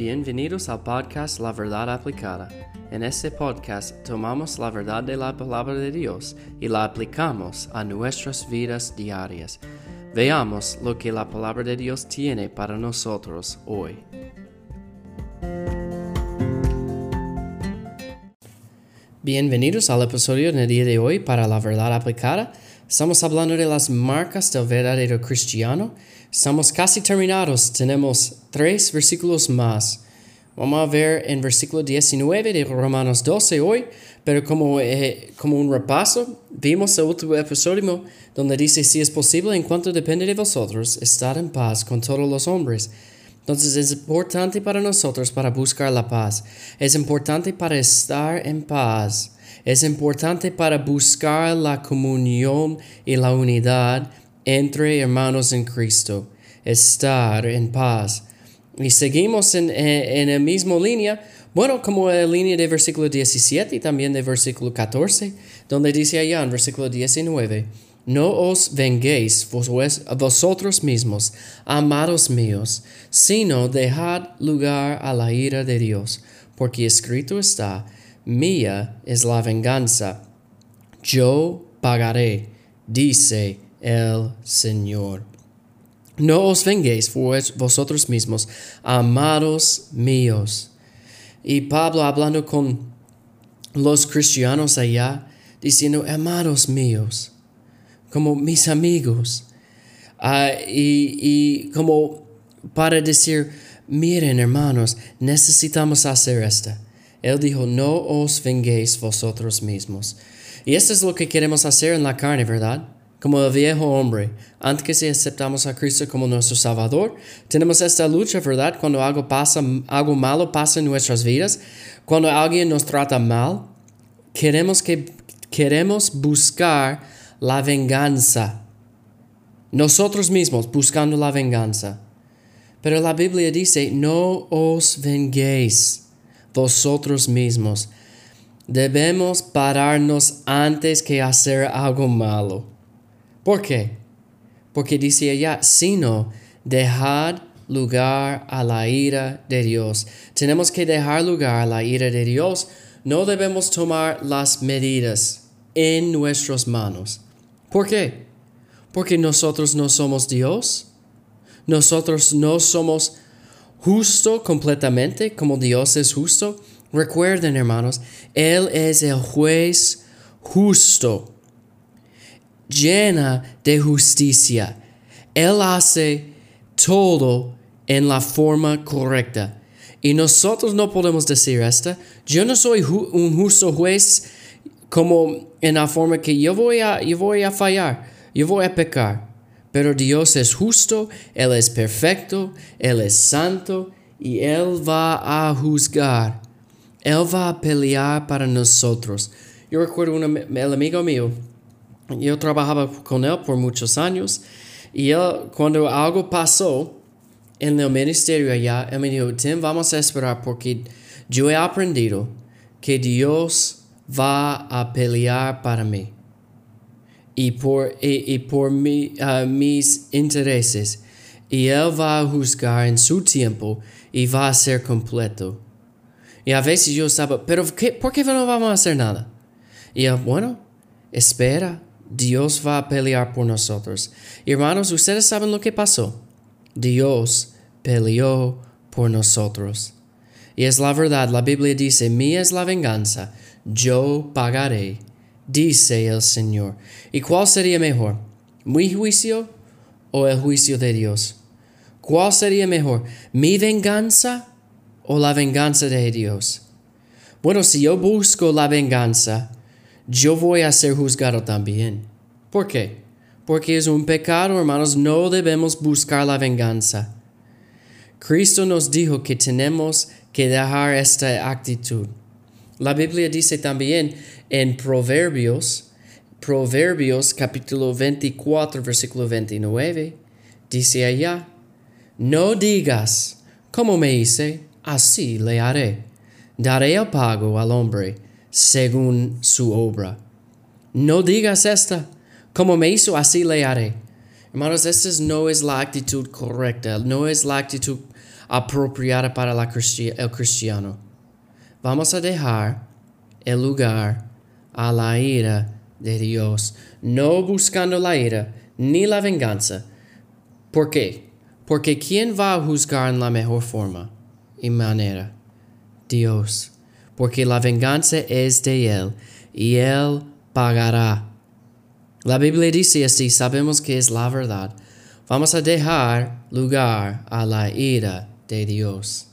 Bienvenidos al podcast La Verdad Aplicada. En este podcast tomamos la verdad de la palabra de Dios y la aplicamos a nuestras vidas diarias. Veamos lo que la palabra de Dios tiene para nosotros hoy. Bienvenidos al episodio del día de hoy para la verdad aplicada. Estamos hablando de las marcas del verdadero cristiano. Estamos casi terminados. Tenemos tres versículos más. Vamos a ver en versículo 19 de Romanos 12 hoy, pero como, eh, como un repaso, vimos el último episodio donde dice, si es posible, en cuanto depende de vosotros, estar en paz con todos los hombres. Entonces es importante para nosotros para buscar la paz. Es importante para estar en paz. Es importante para buscar la comunión y la unidad entre hermanos en Cristo. Estar en paz. Y seguimos en, en, la misma línea, bueno, como la línea de versículo 17 y también de versículo 14, donde dice allá en versículo 19, no os venguéis vosotros mismos, amados míos, sino dejad lugar a la ira de Dios, porque escrito está, mía es la venganza, yo pagaré, dice el Señor. No os venguéis vosotros mismos, amados míos. Y Pablo hablando con los cristianos allá, diciendo, amados míos como mis amigos. Uh, y, y como para decir, miren hermanos, necesitamos hacer esto. Él dijo, no os venguéis vosotros mismos. Y esto es lo que queremos hacer en la carne, ¿verdad? Como el viejo hombre, antes que aceptamos a Cristo como nuestro Salvador, tenemos esta lucha, ¿verdad? Cuando algo pasa, algo malo pasa en nuestras vidas, cuando alguien nos trata mal, queremos que queremos buscar la venganza. Nosotros mismos buscando la venganza. Pero la Biblia dice, no os venguéis vosotros mismos. Debemos pararnos antes que hacer algo malo. ¿Por qué? Porque dice allá, sino dejad lugar a la ira de Dios. Tenemos que dejar lugar a la ira de Dios. No debemos tomar las medidas en nuestras manos. ¿Por qué? Porque nosotros no somos Dios. Nosotros no somos justo completamente como Dios es justo. Recuerden, hermanos, Él es el juez justo, llena de justicia. Él hace todo en la forma correcta. Y nosotros no podemos decir esto. Yo no soy un justo juez como en la forma que yo voy a, yo voy a fallar, yo voy a pecar. Pero Dios es justo, Él es perfecto, Él es santo y Él va a juzgar. Él va a pelear para nosotros. Yo recuerdo un el amigo mío, yo trabajaba con él por muchos años y él, cuando algo pasó en el ministerio allá, él me dijo, Tim, vamos a esperar porque yo he aprendido que Dios va a pelear para mí y por, y, por uh, mis intereses. Y Él va a juzgar en su tiempo y va a ser completo. Y a veces yo estaba, pero qué, ¿por qué no vamos a hacer nada? Y él, bueno, espera, Dios va a pelear por nosotros. Hermanos, ustedes saben lo que pasó. Dios peleó por nosotros. Y es la verdad, la Biblia dice, mía es la venganza, yo pagaré, dice el Señor. ¿Y cuál sería mejor? ¿Mi juicio o el juicio de Dios? ¿Cuál sería mejor? ¿Mi venganza o la venganza de Dios? Bueno, si yo busco la venganza, yo voy a ser juzgado también. ¿Por qué? Porque es un pecado, hermanos, no debemos buscar la venganza. Cristo nos dijo que tenemos que dejar esta actitud. La Biblia dice también en Proverbios, Proverbios capítulo 24, versículo 29, dice allá, no digas, como me hice, así le haré. Daré el pago al hombre según su obra. No digas esta, como me hizo, así le haré. Hermanos, esta no es la actitud correcta, no es la actitud apropiada para la el cristiano. Vamos a dejar el lugar a la ira de Dios, no buscando la ira ni la venganza. ¿Por qué? Porque ¿quién va a juzgar en la mejor forma y manera? Dios. Porque la venganza es de Él y Él pagará. La Biblia dice así, sabemos que es la verdad. Vamos a dejar lugar a la ira de Dios.